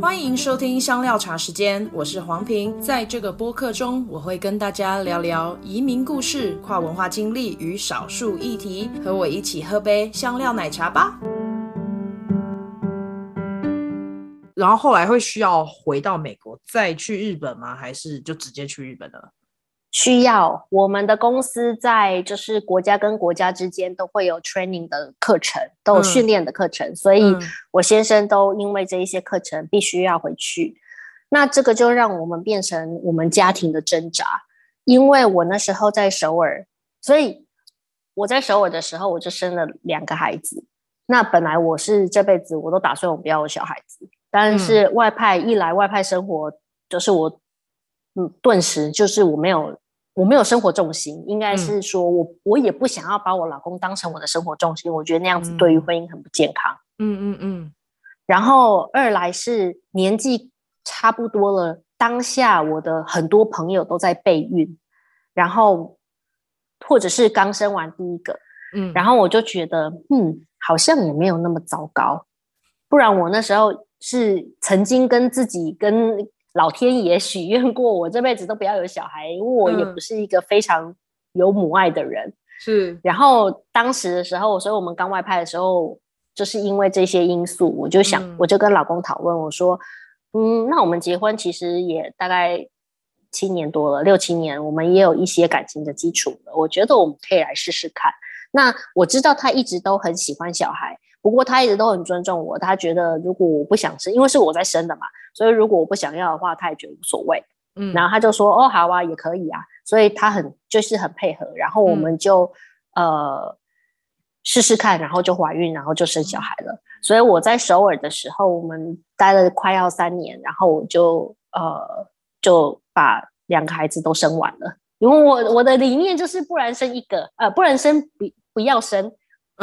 欢迎收听香料茶时间，我是黄平。在这个播客中，我会跟大家聊聊移民故事、跨文化经历与少数议题。和我一起喝杯香料奶茶吧。然后后来会需要回到美国再去日本吗？还是就直接去日本了？需要，我们的公司在就是国家跟国家之间都会有 training 的课程，都有训练的课程，嗯、所以我先生都因为这一些课程必须要回去。那这个就让我们变成我们家庭的挣扎，因为我那时候在首尔，所以我在首尔的时候我就生了两个孩子。那本来我是这辈子我都打算我不要有小孩子，但是外派一来外派生活就是我。嗯，顿时就是我没有，我没有生活重心，应该是说我、嗯、我也不想要把我老公当成我的生活重心，我觉得那样子对于婚姻很不健康。嗯嗯嗯。然后二来是年纪差不多了，当下我的很多朋友都在备孕，然后或者是刚生完第一个，嗯，然后我就觉得，嗯，好像也没有那么糟糕，不然我那时候是曾经跟自己跟。老天爷许愿过，我这辈子都不要有小孩，因为我也不是一个非常有母爱的人。是、嗯，然后当时的时候，所以我们刚外派的时候，就是因为这些因素，我就想，嗯、我就跟老公讨论，我说，嗯，那我们结婚其实也大概七年多了，六七年，我们也有一些感情的基础了，我觉得我们可以来试试看。那我知道他一直都很喜欢小孩。不过他一直都很尊重我，他觉得如果我不想生，因为是我在生的嘛，所以如果我不想要的话，他也觉得无所谓。嗯，然后他就说：“哦，好啊，也可以啊。”所以他很就是很配合，然后我们就、嗯、呃试试看，然后就怀孕，然后就生小孩了。所以我在首尔的时候，我们待了快要三年，然后我就呃就把两个孩子都生完了，因为我我的理念就是不然生一个，呃，不然生不不要生。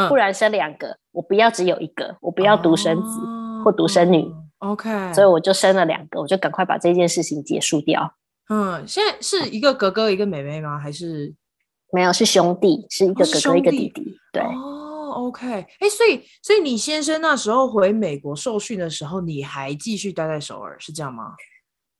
不然生两个，嗯，我不要只有一个，我不要独生子，哦，或独生女。OK，所以我就生了两个，我就赶快把这件事情结束掉。嗯，现在是一个哥哥一个妹妹吗？还是没有？是兄弟，是一个哥哥一个弟弟。对哦，OK，哎，所以所以你先生那时候回美国受训的时候，你还继续待在首尔，是这样吗？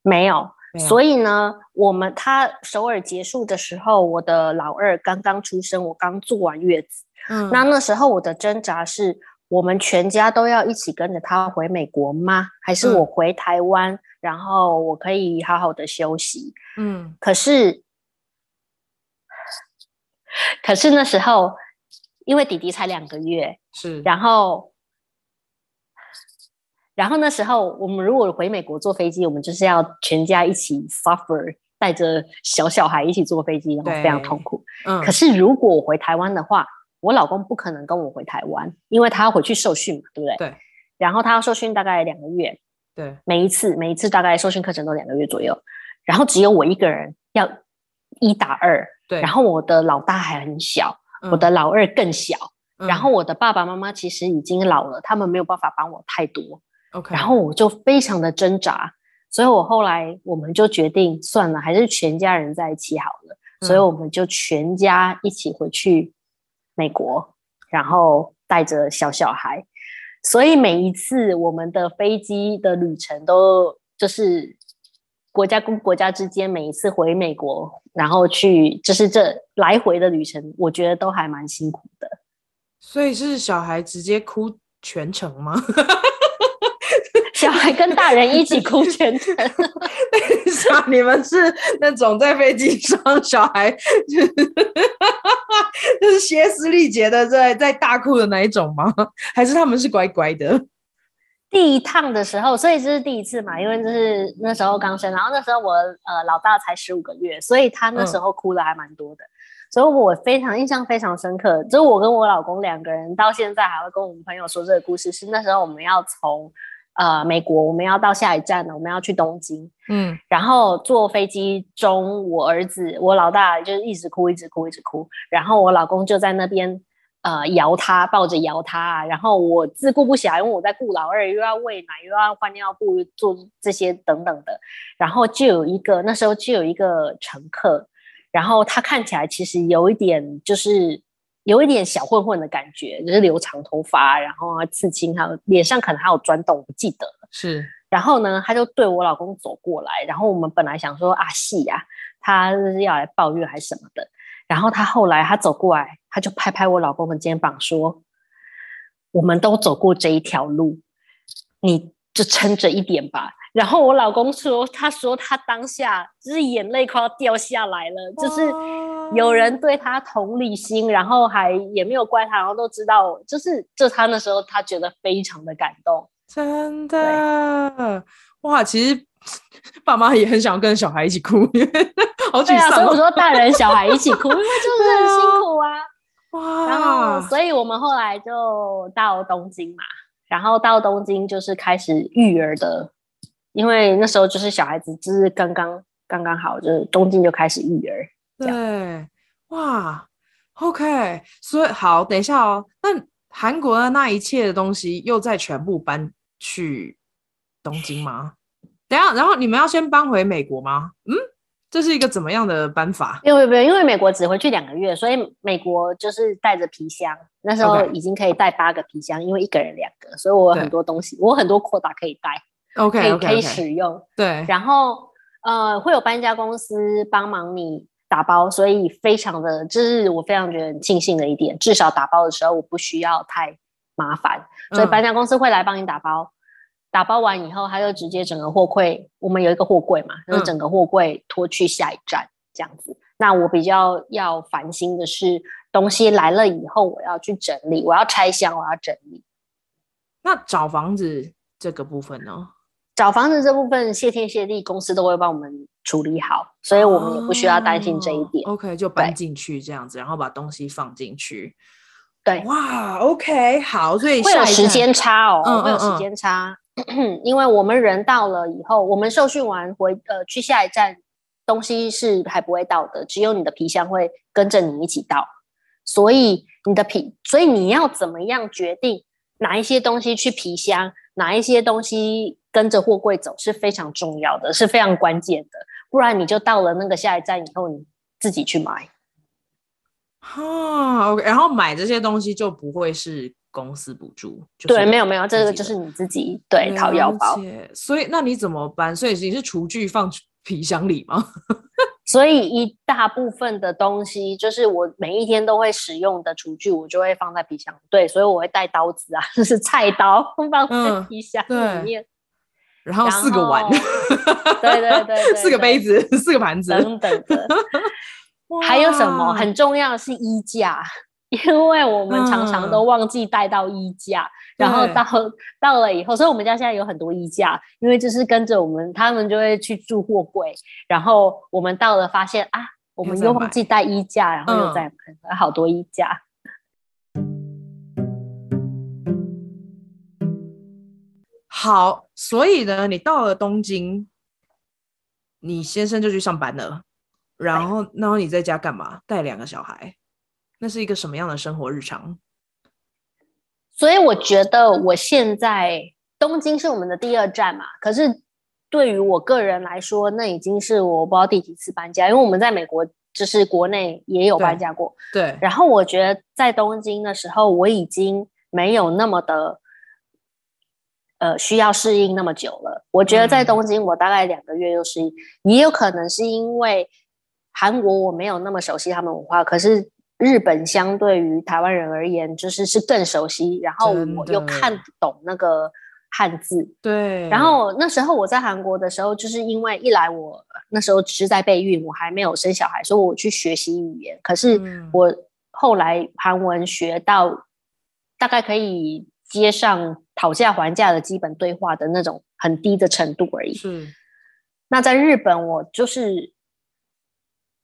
没有，没有。所以呢，我们他首尔结束的时候，我的老二刚刚出生，我刚坐完月子。嗯，那那时候我的挣扎是，我们全家都要一起跟着他回美国吗？还是我回台湾，嗯，然后我可以好好的休息？嗯，可是，可是那时候，因为弟弟才两个月，是，然后，然后那时候我们如果回美国坐飞机，我们就是要全家一起 suffer，带着小小孩一起坐飞机，然后非常痛苦。嗯，可是如果我回台湾的话，我老公不可能跟我回台湾，因为他要回去受训嘛，对不对？对。然后他要受训大概两个月，对。每一次每一次大概受训课程都两个月左右，然后只有我一个人要一打二，对。然后我的老大还很小，嗯、我的老二更小、嗯，然后我的爸爸妈妈其实已经老了，他们没有办法帮我太多。OK。然后我就非常的挣扎，所以我后来我们就决定算了，还是全家人在一起好了，嗯、所以我们就全家一起回去。美国，然后带着小小孩，所以每一次我们的飞机的旅程都就是国家跟国家之间，每一次回美国，然后去就是这来回的旅程，我觉得都还蛮辛苦的。所以是小孩直接哭全程吗？小孩跟大人一起哭全程。你们是那种在飞机上小孩就是 就是歇斯力竭的在在大哭的那一种吗？还是他们是乖乖的？第一趟的时候，所以这是第一次嘛，因为就是那时候刚生，然后那时候我呃老大才十五个月，所以他那时候哭的还蛮多的，嗯，所以我非常印象非常深刻。就是我跟我老公两个人到现在还会跟我们朋友说这个故事，是那时候我们要从。呃，美国我们要到下一站了，我们要去东京。嗯，然后坐飞机中，我儿子我老大就是一直哭，一直哭，一直哭。然后我老公就在那边呃摇他，抱着摇他。然后我自顾不暇，因为我在顾老二，又要喂奶，又要换尿布，做这些等等的。然后就有一个那时候就有一个乘客，然后他看起来其实有一点就是。有一点小混混的感觉，就是留长头发，然后刺青，还有脸上可能还有钻洞，不记得了。是，然后呢，他就对我老公走过来，然后我们本来想说啊，戏呀，他是要来抱怨还是什么的。然后他后来他走过来，他就拍拍我老公的肩膀说：“我们都走过这一条路，你就撑着一点吧。”然后我老公说：“他说他当下就是眼泪快要掉下来了，就是有人对他同理心，然后还也没有怪他，然后都知道，就是就他那时候他觉得非常的感动。”真的哇，其实 爸妈也很想跟小孩一起哭，好沮丧。对啊，所以我说 大人小孩一起哭，因为就是很辛苦啊。哇，然后所以我们后来就到东京嘛，然后到东京就是开始育儿的，因为那时候就是小孩子就是刚刚刚刚好，就是东京就开始育儿。对，哇，OK，所以好，等一下哦，那韩国的那一切的东西又再全部搬去东京吗？等下，然后你们要先搬回美国吗？嗯，这是一个怎么样的搬法？因为不因为美国只回去两个月，所以美国就是带着皮箱。那时候已经可以带八个皮箱因为一个人两个，所以我有很多东西，我很多扩大可以带。OK，, okay, okay. 可以使用。对，然后呃，会有搬家公司帮忙你打包，所以非常的，这、就是我非常觉得很庆幸的一点。至少打包的时候我不需要太麻烦，所以搬家公司会来帮你打包。嗯打包完以后，他就直接整个货柜，我们有一个货柜嘛，就是整个货柜拖去下一站这样子。嗯、那我比较要烦心的是，东西来了以后，我要去整理，我要拆箱，我要整理。那找房子这个部分呢？找房子这部分，谢天谢地，公司都会帮我们处理好，所以我们也不需要担心这一点。哦、OK，就搬进去这样子，然后把东西放进去。对，哇，OK，好，所以会有时间差哦，嗯、会有时间差。因为我们人到了以后，我们受训完回呃去下一站，东西是还不会到的，只有你的皮箱会跟着你一起到。所以你的皮，所以你要怎么样决定哪一些东西去皮箱，哪一些东西跟着货柜走是非常重要的，是非常关键的。不然你就到了那个下一站以后，你自己去买。哈，OK，然后买这些东西就不会是。公司补助，就是、对，没有没有，这个就是你自己对掏腰包。所以那你怎么办？所以你是厨具放皮箱里吗？所以一大部分的东西，就是我每一天都会使用的厨具，我就会放在皮箱。对，所以我会带刀子啊，就是菜刀放在皮箱里面。嗯、然后四个碗，对对对，对，对，四个杯子，四个盘子等等的。还有什么很重要的是衣架。因为我们常常都忘记带到衣架，嗯、然后到到了以后，所以我们家现在有很多衣架，因为就是跟着我们，他们就会去住货柜，然后我们到了发现啊，我们又忘记带衣架，然后又再买好多衣架。好，所以呢，你到了东京，你先生就去上班了，然后，然后你在家干嘛？带两个小孩。那是一个什么样的生活日常？所以我觉得我现在东京是我们的第二站嘛。可是对于我个人来说，那已经是我不知道第几次搬家，因为我们在美国就是国内也有搬家过。对。对。然后我觉得在东京的时候，我已经没有那么的呃需要适应那么久了。我觉得在东京，我大概两个月就适应。嗯。也有可能是因为韩国我没有那么熟悉他们文化，可是。日本相对于台湾人而言，就是是更熟悉，然后我又看懂那个汉字。对。然后那时候我在韩国的时候，就是因为一来我那时候是在备孕，我还没有生小孩，所以我去学习语言。可是我后来韩文学到大概可以接上讨价还价的基本对话的那种很低的程度而已。是。那在日本，我就是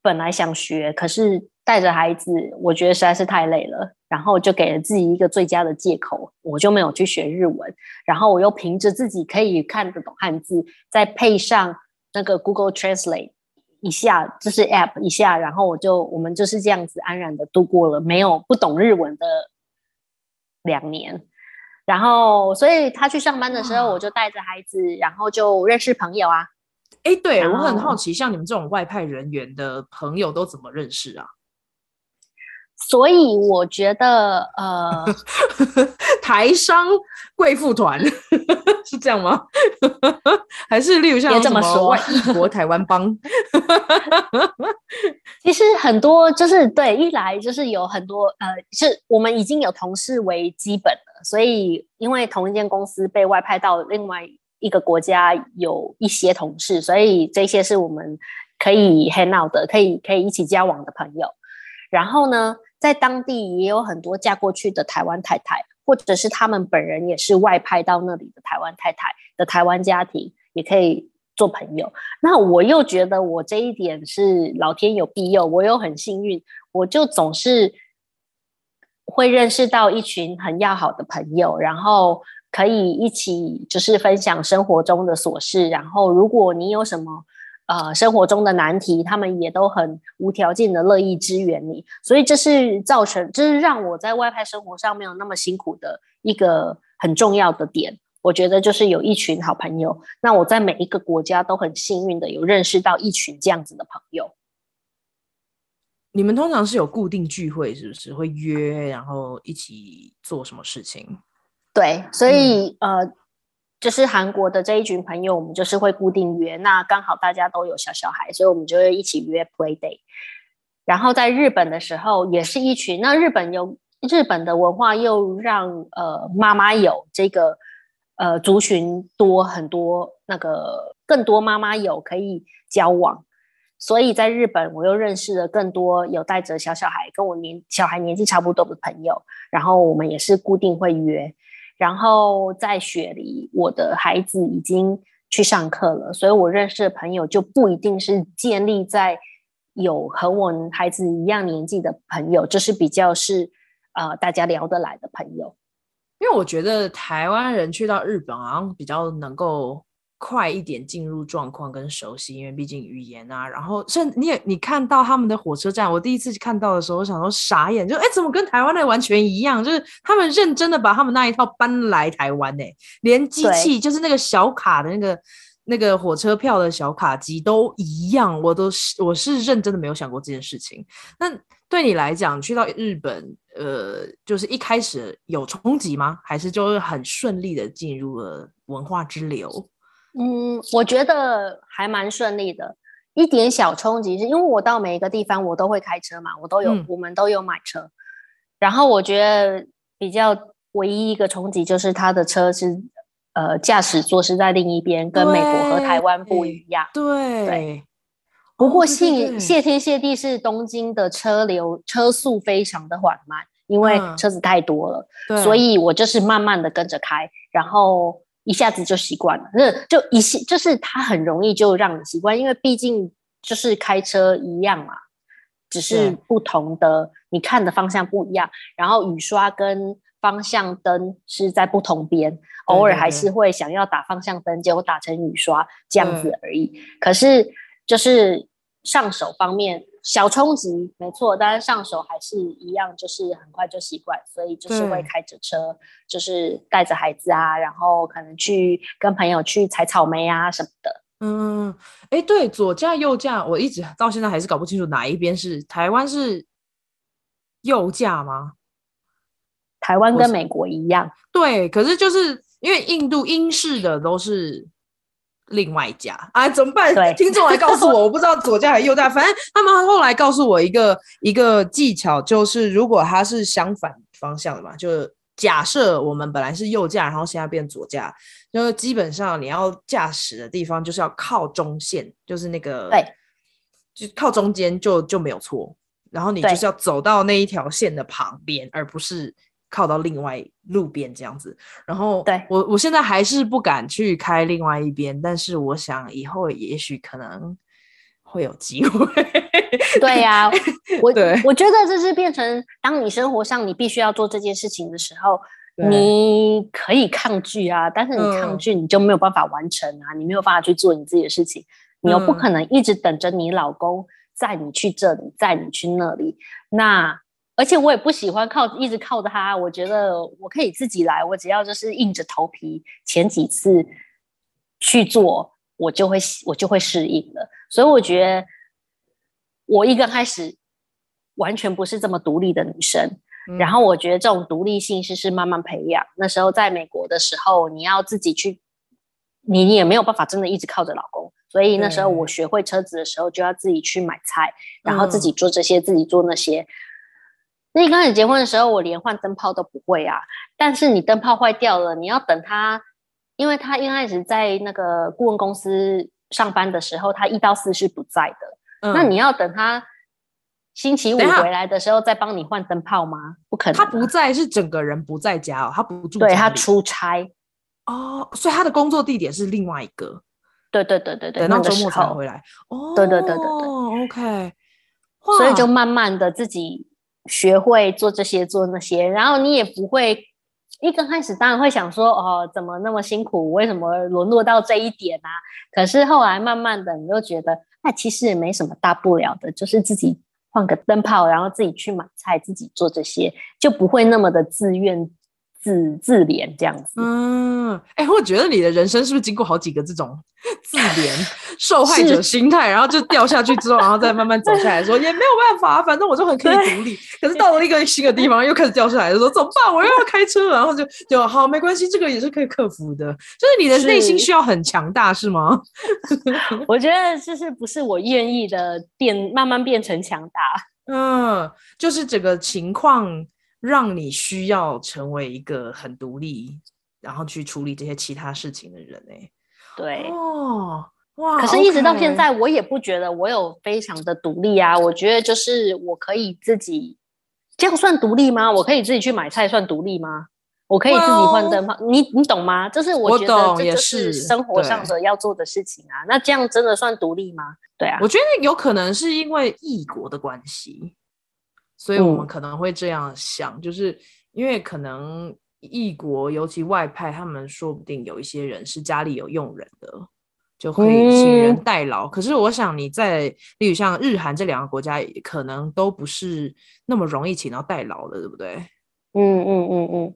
本来想学，可是。带着孩子，我觉得实在是太累了，然后就给了自己一个最佳的借口，我就没有去学日文。然后我又凭着自己可以看得懂汉字，再配上那个 Google Translate 一下，就是 App 一下，然后我就我们就是这样子安然的度过了没有不懂日文的两年。然后，所以他去上班的时候，我就带着孩子，然后就认识朋友啊。哎，对，我很好奇，像你们这种外派人员的朋友都怎么认识啊？所以我觉得，呃，台商贵妇团 是这样吗？还是例如像别这么说，异国台湾帮。其实很多就是对，一来就是有很多呃，是我们已经有同事为基本了，所以因为同一间公司被外派到另外一个国家，有一些同事，所以这些是我们可以 hang out 的，可以可以一起交往的朋友。然后呢，在当地也有很多嫁过去的台湾太太。或者是他们本人也是外派到那里的台湾太太的台湾家庭，也可以做朋友。那我又觉得我这一点是老天有庇佑，我又很幸运，我就总是会认识到一群很要好的朋友，然后可以一起就是分享生活中的琐事。然后如果你有什么，呃，生活中的难题，他们也都很无条件的乐意支援你，所以这是造成，这是让我在外派生活上没有那么辛苦的一个很重要的点。我觉得就是有一群好朋友，那我在每一个国家都很幸运的有认识到一群这样子的朋友。你们通常是有固定聚会，是不是会约，然后一起做什么事情？对，所以、嗯、呃。就是韩国的这一群朋友，我们就是会固定约。那刚好大家都有小小孩，所以我们就会一起约 play day。然后在日本的时候，也是一群。那日本有日本的文化，又让呃妈妈有这个呃族群多很多，那个更多妈妈有可以交往。所以在日本，我又认识了更多有带着小小孩，跟我年小孩年纪差不多的朋友。然后我们也是固定会约。然后在雪梨，我的孩子已经去上课了，所以我认识的朋友就不一定是建立在有和我孩子一样年纪的朋友，就是比较是呃大家聊得来的朋友。因为我觉得台湾人去到日本好像比较能够。快一点进入状况跟熟悉，因为毕竟语言啊，然后甚你也你看到他们的火车站，我第一次看到的时候，我想说傻眼，就哎怎么跟台湾的完全一样？就是他们认真的把他们那一套搬来台湾呢，连机器就是那个小卡的那个那个火车票的小卡机都一样，我都是我是认真的没有想过这件事情。那对你来讲，去到日本，呃，就是一开始有冲击吗？还是就是很顺利的进入了文化之流？嗯，我觉得还蛮顺利的。一点小冲击是因为我到每一个地方我都会开车嘛，我都有，嗯、我们都有买车。然后我觉得比较唯一一个冲击就是他的车是呃驾驶座是在另一边，跟美国和台湾不一样。对，对。不过谢谢天谢地是东京的车流车速非常的缓慢，因为车子太多了，嗯、所以我就是慢慢的跟着开，然后。一下子就习惯了，那就一些就是它很容易就让你习惯，因为毕竟就是开车一样嘛，只是不同的你看的方向不一样，然后雨刷跟方向灯是在不同边，偶尔还是会想要打方向灯，结果打成雨刷这样子而已。可是就是上手方面。小冲击没错，但是上手还是一样，就是很快就习惯，所以就是会开着车，就是带着孩子啊，然后可能去跟朋友去采草莓啊什么的。嗯，哎，对，左驾右驾，我一直到现在还是搞不清楚哪一边是台湾是右驾吗？台湾跟美国一样。对，可是就是因为印度英式的都是。另外一家啊，怎么办？听众来告诉我，我不知道左驾还是右驾。反正他们后来告诉我一个一个技巧，就是如果它是相反方向的嘛，就假设我们本来是右驾，然后现在变左驾，就是基本上你要驾驶的地方就是要靠中线，就是那个对，就靠中间就就没有错。然后你就是要走到那一条线的旁边，而不是。靠到另外路边这样子，然后对我我现在还是不敢去开另外一边，但是我想以后也许可能会有机会。对呀、啊，我对我觉得这是变成当你生活上你必须要做这件事情的时候，你可以抗拒啊，但是你抗拒你就没有办法完成啊，嗯、你没有办法去做你自己的事情，你又不可能一直等着你老公载你去这里，载你去那里，那。而且我也不喜欢靠一直靠着他，我觉得我可以自己来，我只要就是硬着头皮前几次去做，我就会我就会适应了。所以我觉得我一刚开始完全不是这么独立的女生，嗯、然后我觉得这种独立性是是慢慢培养。那时候在美国的时候，你要自己去你也没有办法真的一直靠着老公。所以那时候我学会车子的时候，就要自己去买菜，然后自己做这些，嗯、自己做那些。那一开始结婚的时候，我连换灯泡都不会啊。但是你灯泡坏掉了，你要等他，因为他一开始在那个顾问公司上班的时候，他一到四是不在的。嗯、那你要等他星期五回来的时候再帮你换灯泡吗？不可能。他不在是整个人不在家哦，他不住。对，他出差哦，所以他的工作地点是另外一个。对对对对对，等到周末才回来。哦，对对对对对，OK。所以就慢慢的自己学会做这些做那些，然后你也不会一刚开始当然会想说哦，怎么那么辛苦，为什么沦落到这一点啊？可是后来慢慢的你就觉得，那其实也没什么大不了的，就是自己换个灯泡，然后自己去买菜，自己做这些，就不会那么的自愿。自自怜这样子，嗯，哎、欸，我觉得你的人生是不是经过好几个这种自怜 受害者心态，然后就掉下去之后，然后再慢慢走下来说，说 也没有办法，反正我就很可以独立。可是到了一个新的地方，又开始掉下来，说怎么办？我又要开车，然后就就好，没关系，这个也是可以克服的。就是你的内心需要很强大，是吗？我觉得就是不是我愿意的变，慢慢变成强大。嗯，就是整个情况。让你需要成为一个很独立，然后去处理这些其他事情的人呢、欸？对哦，哇！可是，一直到现在，我也不觉得我有非常的独立啊。我觉得就是我可以自己，这样算独立吗？我可以自己去买菜，算独立吗？我可以自己换灯泡，你你懂吗？就是我觉得这就是生活上的要做的事情啊。那这样真的算独立吗？对啊，我觉得有可能是因为异国的关系。所以我们可能会这样想，嗯、就是因为可能异国，尤其外派，他们说不定有一些人是家里有佣人的，就会请人代劳。嗯、可是我想你在，例如像日韩这两个国家，可能都不是那么容易请到代劳的，对不对？嗯嗯嗯嗯，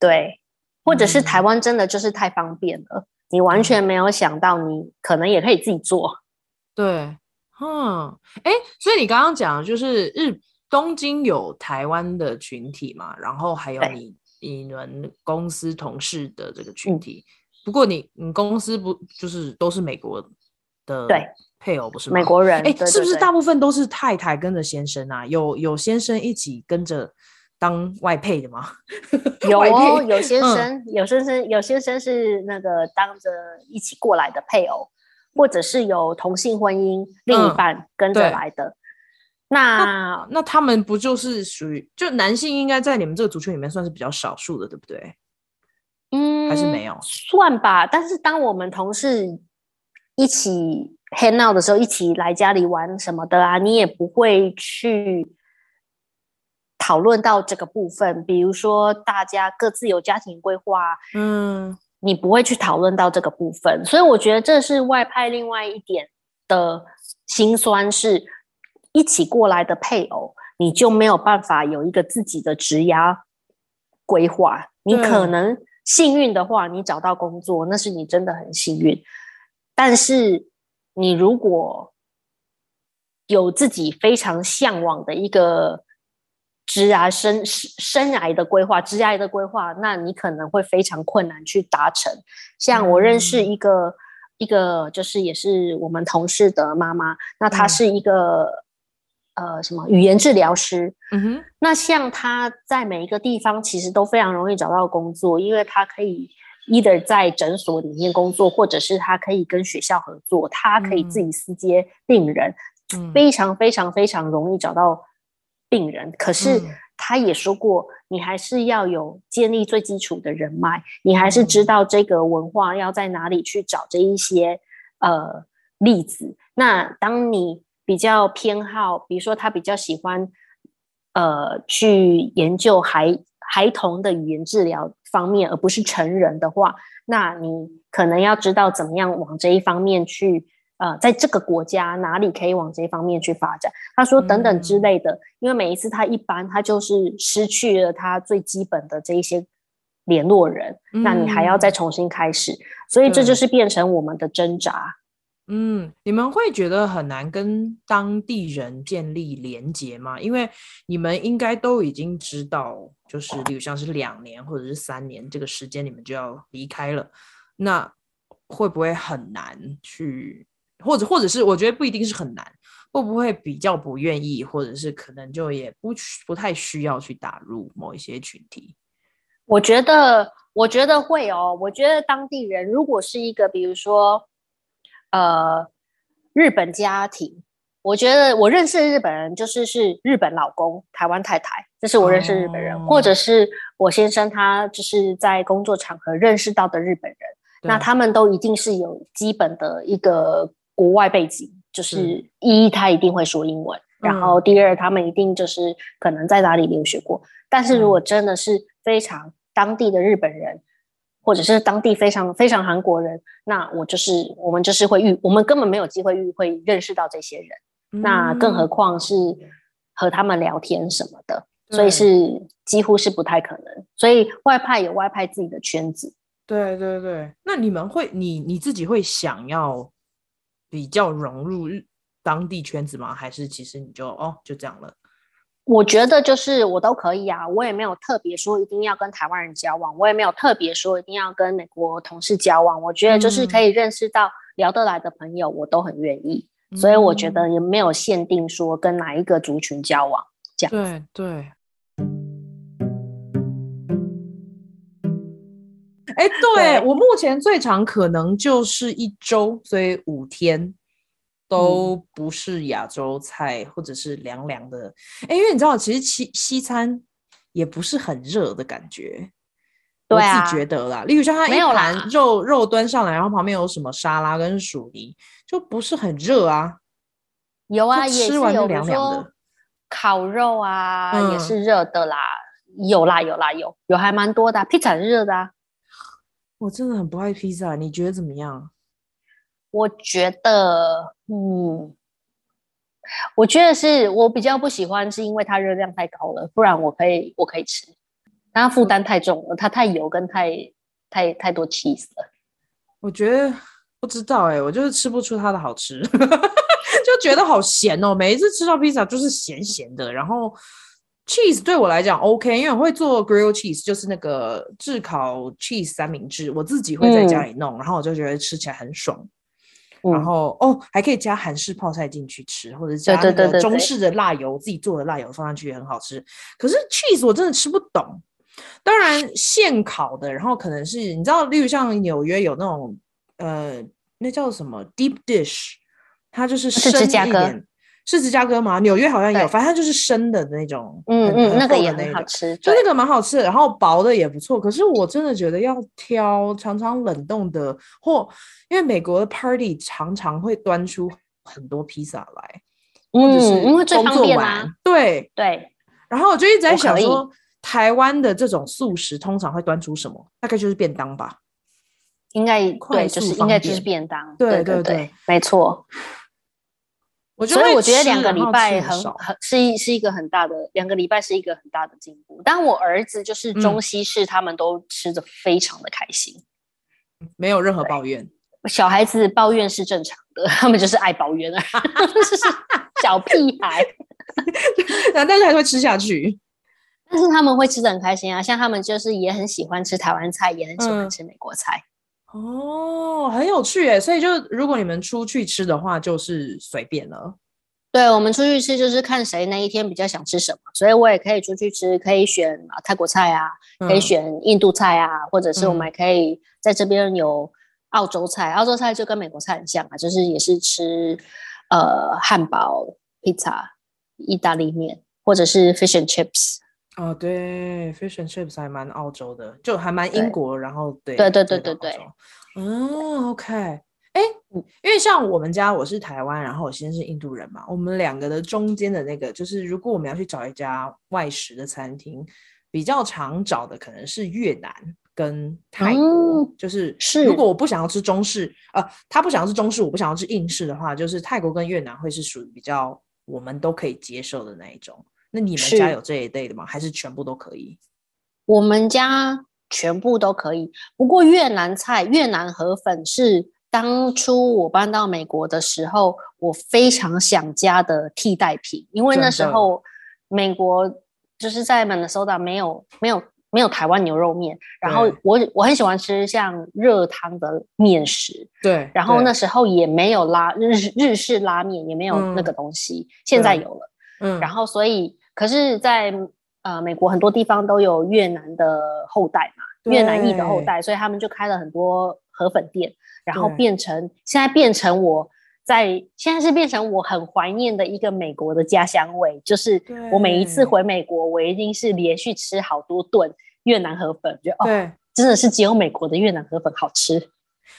对。或者是台湾真的就是太方便了，嗯、你完全没有想到，你可能也可以自己做。对。嗯，哎，所以你刚刚讲就是日东京有台湾的群体嘛，然后还有你你们公司同事的这个群体。嗯、不过你你公司不就是都是美国的配偶不是吗？美国人，哎，是不是大部分都是太太跟着先生啊？有有先生一起跟着当外配的吗？有配有先生，嗯、有先生有先生是那个当着一起过来的配偶。或者是有同性婚姻，另一半跟着来的，嗯、那那，那他们不就是属于就男性应该在你们这个族群里面算是比较少数的，对不对？嗯，还是没有算吧。但是当我们同事一起 hang out 的时候，一起来家里玩什么的啊，你也不会去讨论到这个部分。比如说大家各自有家庭规划，嗯。你不会去讨论到这个部分，所以我觉得这是外派另外一点的辛酸，是一起过来的配偶，你就没有办法有一个自己的职涯规划。你可能幸运的话，你找到工作，那是你真的很幸运。但是你如果有自己非常向往的一个。职涯生生涯的规划，职涯的规划，那你可能会非常困难去达成。像我认识一个、嗯、一个，就是也是我们同事的妈妈，那她是一个、嗯、呃什么语言治疗师。嗯哼，那像她在每一个地方其实都非常容易找到工作，因为她可以 either 在诊所里面工作，或者是她可以跟学校合作，她可以自己私接病人，嗯、非常非常非常容易找到。病人，可是他也说过，嗯、你还是要有建立最基础的人脉，你还是知道这个文化要在哪里去找这一些呃例子。那当你比较偏好，比如说他比较喜欢呃去研究孩孩童的语言治疗方面，而不是成人的话，那你可能要知道怎么样往这一方面去。呃，在这个国家哪里可以往这方面去发展？他说等等之类的，嗯、因为每一次他一般他就是失去了他最基本的这一些联络人，嗯、那你还要再重新开始，所以这就是变成我们的挣扎。嗯，你们会觉得很难跟当地人建立连结吗？因为你们应该都已经知道，就是比如像是两年或者是三年这个时间，你们就要离开了。那会不会很难去，或者或者是我觉得不一定是很难，会不会比较不愿意，或者是可能就也不不太需要去打入某一些群体？我觉得我觉得会哦，我觉得当地人如果是一个比如说呃日本家庭。我觉得我认识的日本人就是是日本老公，台湾太太，这是我认识的日本人，哦、或者是我先生他就是在工作场合认识到的日本人，那他们都一定是有基本的一个国外背景，就是一他一定会说英文，嗯、然后第二他们一定就是可能在哪里留学过，但是如果真的是非常当地的日本人，或者是当地非常非常韩国人，那我就是我们就是会遇，我们根本没有机会遇会认识到这些人。那更何况是和他们聊天什么的，嗯、所以是几乎是不太可能。所以外派有外派自己的圈子。对对对，那你们会，你你自己会想要比较融入当地圈子吗？还是其实你就哦就这样了？我觉得就是我都可以啊，我也没有特别说一定要跟台湾人交往，我也没有特别说一定要跟美国同事交往。我觉得就是可以认识到聊得来的朋友，我都很愿意。所以我觉得也没有限定说跟哪一个族群交往这样。对对。哎，对，我目前最长可能就是一周，所以五天都不是亚洲菜，或者是凉凉的。哎，因为你知道，其实西西餐也不是很热的感觉。对啊，我自己觉得啦，例如像它一盘肉肉端上来，然后旁边有什么沙拉跟薯泥，就不是很热啊。有啊，吃完就凉凉的。烤肉啊，嗯、也是热的啦。有啦，有啦，有有还蛮多的、啊。披萨热的啊。我真的很不爱披萨，你觉得怎么样？我觉得，嗯，我觉得是我比较不喜欢，是因为它热量太高了。不然我可以，我可以吃。但它负担太重了，它太油跟太太太多 cheese 了。我觉得不知道哎、欸，我就是吃不出它的好吃，就觉得好咸哦、喔。每一次吃到披萨就是咸咸的，然后 cheese 对我来讲 OK，因为我会做 grill cheese，就是那个炙烤 cheese 三明治，我自己会在家里弄，嗯、然后我就觉得吃起来很爽。嗯、然后哦，还可以加韩式泡菜进去吃，或者加那个中式的辣油，自己做的辣油放上去也很好吃。可是 cheese 我真的吃不懂。当然，现烤的，然后可能是你知道，例如像纽约有那种呃，那叫什么 deep dish，它就是生一点，是芝加哥，吗？纽约好像有，反正就是生的那种，嗯嗯，那个也很好吃，就那个蛮好吃的，然后薄的也不错。可是我真的觉得要挑常常冷冻的，或因为美国的 party 常常会端出很多披萨来，嗯，因为最方便啊，对对。然后我就一直在想说。台湾的这种素食通常会端出什么？大概就是便当吧，应该对，就是应该就是便当。对对对，没错。所以我觉得两个礼拜很很是一是一个很大的两个礼拜是一个很大的进步。但我儿子就是中西式，他们都吃的非常的开心，没有任何抱怨。小孩子抱怨是正常的，他们就是爱抱怨啊，就是小屁孩，但是还是会吃下去。但是他们会吃的很开心啊，像他们就是也很喜欢吃台湾菜，也很喜欢吃美国菜。嗯、哦，很有趣诶。所以就如果你们出去吃的话，就是随便了。对，我们出去吃就是看谁那一天比较想吃什么，所以我也可以出去吃，可以选啊泰国菜啊，可以选印度菜啊，嗯、或者是我们还可以在这边有澳洲菜，澳洲菜就跟美国菜很像啊，就是也是吃呃汉堡、披萨、意大利面，或者是 fish and chips。哦，对，fish and chips 还蛮澳洲的，就还蛮英国，然后对，对对对对对，嗯，OK，哎，因为像我们家我是台湾，然后我先是印度人嘛，我们两个的中间的那个，就是如果我们要去找一家外食的餐厅，比较常找的可能是越南跟泰国，嗯、就是是如果我不想要吃中式，呃，他不想要吃中式，我不想要吃印式的话，就是泰国跟越南会是属于比较我们都可以接受的那一种。那你们家有这一类的吗？是还是全部都可以？我们家全部都可以。不过越南菜、越南河粉是当初我搬到美国的时候，我非常想家的替代品。因为那时候美国就是在 Minnesota 没有没有没有台湾牛肉面。然后我我很喜欢吃像热汤的面食，对。然后那时候也没有拉日日式拉面，也没有那个东西，嗯、现在有了。嗯。然后所以，可是在，在呃美国很多地方都有越南的后代嘛，越南裔的后代，所以他们就开了很多河粉店，然后变成现在变成我。在现在是变成我很怀念的一个美国的家乡味，就是我每一次回美国，我一定是连续吃好多顿越南河粉，觉得哦，真的是只有美国的越南河粉好吃。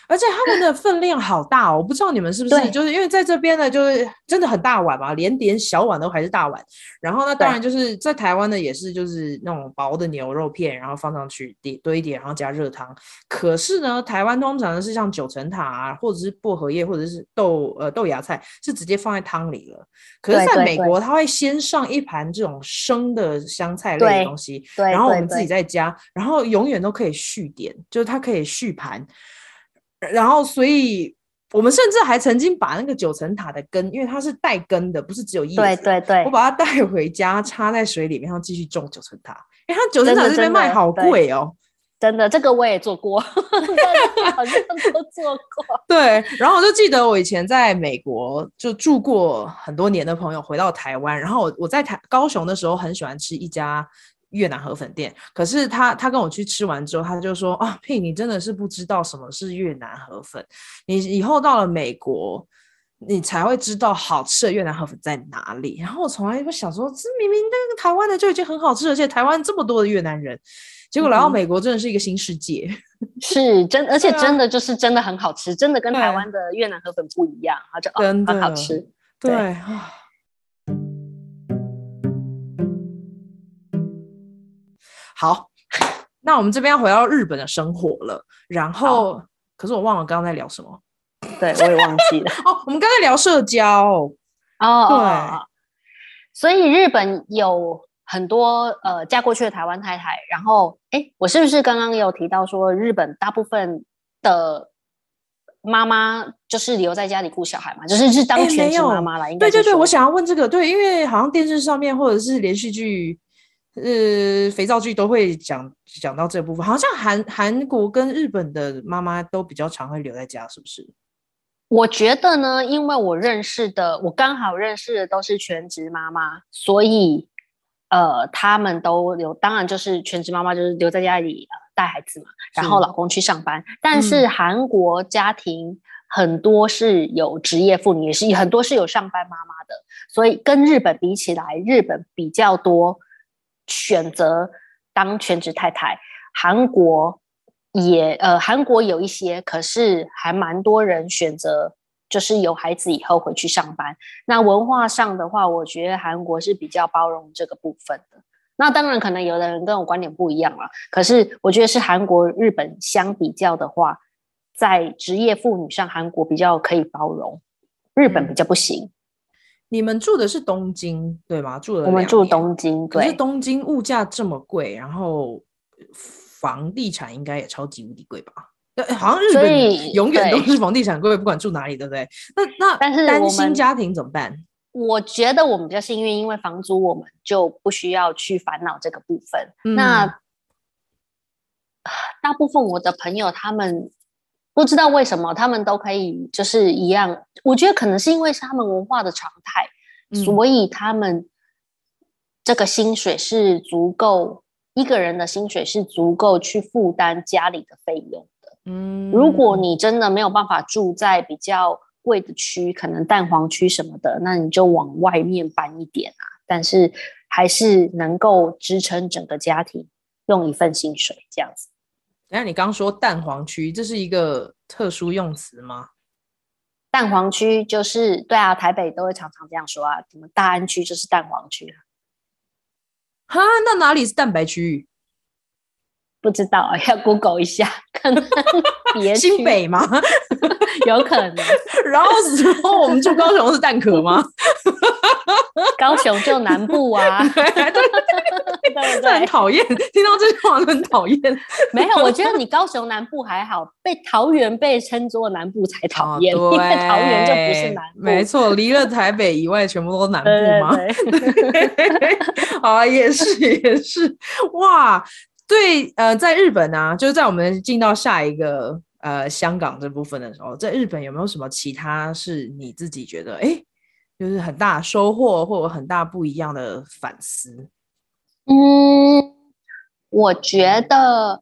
而且他们的 分量好大哦，我不知道你们是不是，就是因为在这边呢，就是真的很大碗嘛，连点小碗都还是大碗。然后呢，当然就是在台湾的也是就是那种薄的牛肉片，然后放上去叠堆一点，然后加热汤。可是呢，台湾通常是像九层塔啊，或者是薄荷叶，或者是豆呃豆芽菜，是直接放在汤里了。可是在美国，他会先上一盘这种生的香菜类的东西，然后我们自己再加，然后永远都可以续点，就是它可以续盘。然后，所以我们甚至还曾经把那个九层塔的根，因为它是带根的，不是只有叶子。对对对，我把它带回家，插在水里面，然后继续种九层塔。因为它九层塔这边卖好贵哦，真的，这个我也做过，好像都做过。对，然后我就记得我以前在美国就住过很多年的朋友回到台湾，然后我我在台高雄的时候很喜欢吃一家。越南河粉店，可是他他跟我去吃完之后，他就说啊，呸，你真的是不知道什么是越南河粉，你以后到了美国，你才会知道好吃的越南河粉在哪里。然后我从来不想说，这明明那个台湾的就已经很好吃了，而且台湾这么多的越南人，结果来到美国真的是一个新世界，嗯、是真，而且真的就是真的很好吃，真的跟台湾的越南河粉不一样，啊就真的、哦、很好吃，对啊。好，那我们这边要回到日本的生活了。然后，可是我忘了刚刚在聊什么。对，我也忘记了。哦，我们刚才聊社交。哦，对。所以日本有很多呃嫁过去的台湾太太。然后，哎，我是不是刚刚有提到说，日本大部分的妈妈就是留在家里顾小孩嘛？就是是当全职妈妈了？应该。对对对，我想要问这个。对，因为好像电视上面或者是连续剧。呃，肥皂剧都会讲讲到这部分，好像韩韩国跟日本的妈妈都比较常会留在家，是不是？我觉得呢，因为我认识的，我刚好认识的都是全职妈妈，所以呃，他们都留，当然就是全职妈妈就是留在家里带孩子嘛，然后老公去上班。但是韩国家庭很多是有职业妇女，也是很多是有上班妈妈的，所以跟日本比起来，日本比较多。选择当全职太太，韩国也呃，韩国有一些，可是还蛮多人选择就是有孩子以后回去上班。那文化上的话，我觉得韩国是比较包容这个部分的。那当然，可能有的人跟我观点不一样了。可是我觉得是韩国、日本相比较的话，在职业妇女上，韩国比较可以包容，日本比较不行。嗯你们住的是东京对吗？住的我们住东京，对。可是东京物价这么贵，然后房地产应该也超级无敌贵吧？对，好像日本永远都是房地产贵，不管住哪里，对不对？那那但是单亲家庭怎么办？我觉得我们比较幸运，因为房租我们就不需要去烦恼这个部分。嗯、那大部分我的朋友他们。不知道为什么他们都可以就是一样，我觉得可能是因为是他们文化的常态，嗯、所以他们这个薪水是足够一个人的薪水是足够去负担家里的费用的。嗯，如果你真的没有办法住在比较贵的区，可能蛋黄区什么的，那你就往外面搬一点啊。但是还是能够支撑整个家庭用一份薪水这样子。那你刚刚说蛋黄区，这是一个特殊用词吗？蛋黄区就是对啊，台北都会常常这样说啊。什么大安区就是蛋黄区啊？哈，那哪里是蛋白区域？不知道，要 Google 一下，可能 别新北吗？有可能。然后之后我们住高雄是蛋壳吗？高雄就南部啊。对 对对，对，这很讨厌，听到这句话很讨厌。没有，我觉得你高雄南部还好，被桃园被称作南部才讨厌，哦，因为桃园就不是南部。没错，离了台北以外，全部都是南部吗？啊，也是也是，哇。对，呃，在日本呢、啊，就是在我们进到下一个呃香港这部分的时候，在日本有没有什么其他是你自己觉得哎，就是很大收获或者很大不一样的反思？嗯，我觉得，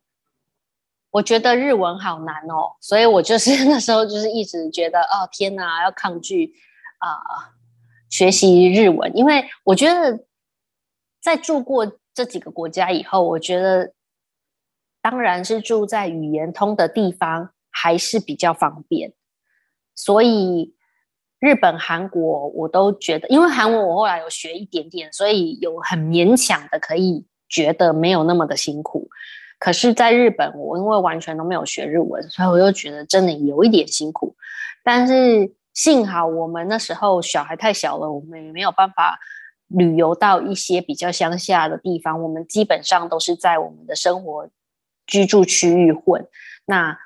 我觉得日文好难哦，所以我就是 那时候就是一直觉得，哦天哪，要抗拒啊、学习日文，因为我觉得在住过这几个国家以后，我觉得当然是住在语言通的地方还是比较方便，所以。日本、韩国我都觉得，因为韩文我后来有学一点点，所以有很勉强的可以觉得没有那么的辛苦。可是，在日本，我因为完全都没有学日文，所以我又觉得真的有一点辛苦。但是幸好我们那时候小孩太小了，我们也没有办法旅游到一些比较乡下的地方。我们基本上都是在我们的生活居住区域混。那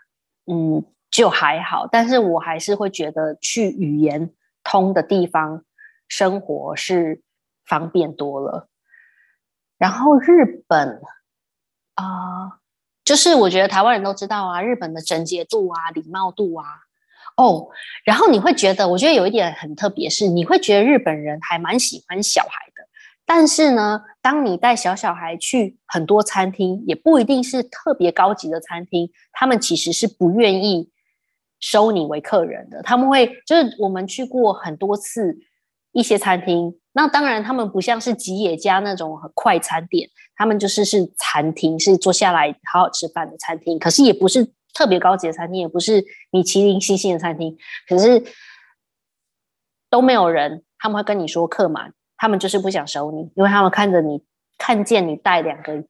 嗯。就还好，但是我还是会觉得去语言通的地方生活是方便多了。然后日本啊、就是我觉得台湾人都知道啊，日本的整洁度啊、礼貌度啊，哦，然后你会觉得，我觉得有一点很特别，是你会觉得日本人还蛮喜欢小孩。但是呢，当你带小小孩去很多餐厅，也不一定是特别高级的餐厅，他们其实是不愿意。收你为客人的，他们会就是我们去过很多次一些餐厅，那当然他们不像是吉野家那种快餐店，他们就是是餐厅，是坐下来好好吃饭的餐厅。可是也不是特别高级的餐厅，也不是米其林星星的餐厅，可是都没有人，他们会跟你说客满，他们就是不想收你，因为他们看着你，看见你带两个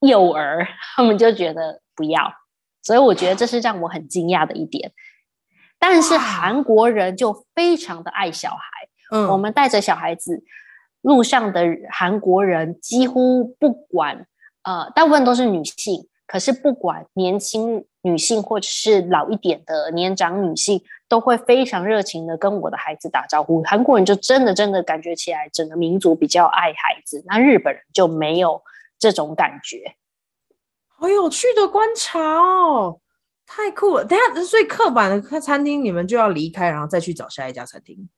幼儿，他们就觉得不要。所以我觉得这是让我很惊讶的一点，但是韩国人就非常的爱小孩。嗯，我们带着小孩子，路上的韩国人几乎不管，呃，大部分都是女性，可是不管年轻女性或者是老一点的年长女性，都会非常热情的跟我的孩子打招呼。韩国人就真的真的感觉起来，整个民族比较爱孩子，那日本人就没有这种感觉。好有趣的观察哦，太酷了！等下，所以刻板的餐厅你们就要离开，然后再去找下一家餐厅，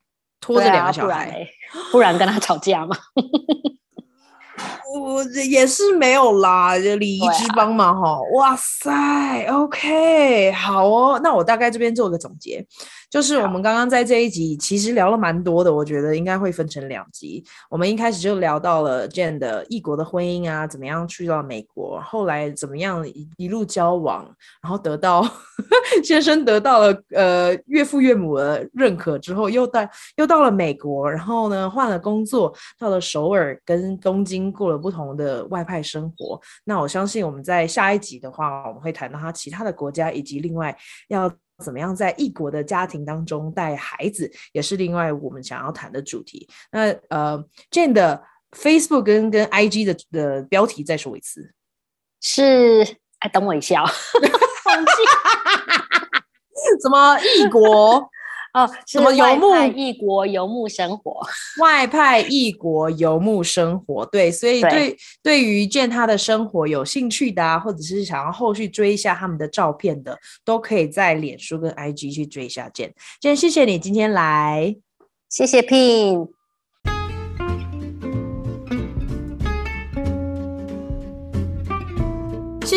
拖着两个小孩，啊、不然不然跟他吵架吗？我也是没有啦，就礼仪之邦嘛，哈、啊！哇塞，OK，好哦，那我大概这边做个总结。就是我们刚刚在这一集其实聊了蛮多的，我觉得应该会分成两集。我们一开始就聊到了 Jen 的异国的婚姻啊，怎么样去到美国，后来怎么样一一路交往，然后得到 先生得到了呃岳父岳母的认可之后，又到又到了美国，然后呢换了工作，到了首尔跟东京过了不同的外派生活。那我相信我们在下一集的话，我们会谈到他其他的国家以及另外要。怎么样在异国的家庭当中带孩子，也是另外我们想要谈的主题。那呃，Jane 的 Facebook 跟跟 IG 的的标题再说一次，是哎，等我一下，忘记 什么异国。哦，什么游牧异国游牧生活？外派异国游牧生活，对，所以对对，于 Jen 他的生活有兴趣的啊，或者是想要后续追一下他们的照片的，都可以在脸书跟 IG 去追一下见。今天。谢谢你今天来，谢谢 Pin。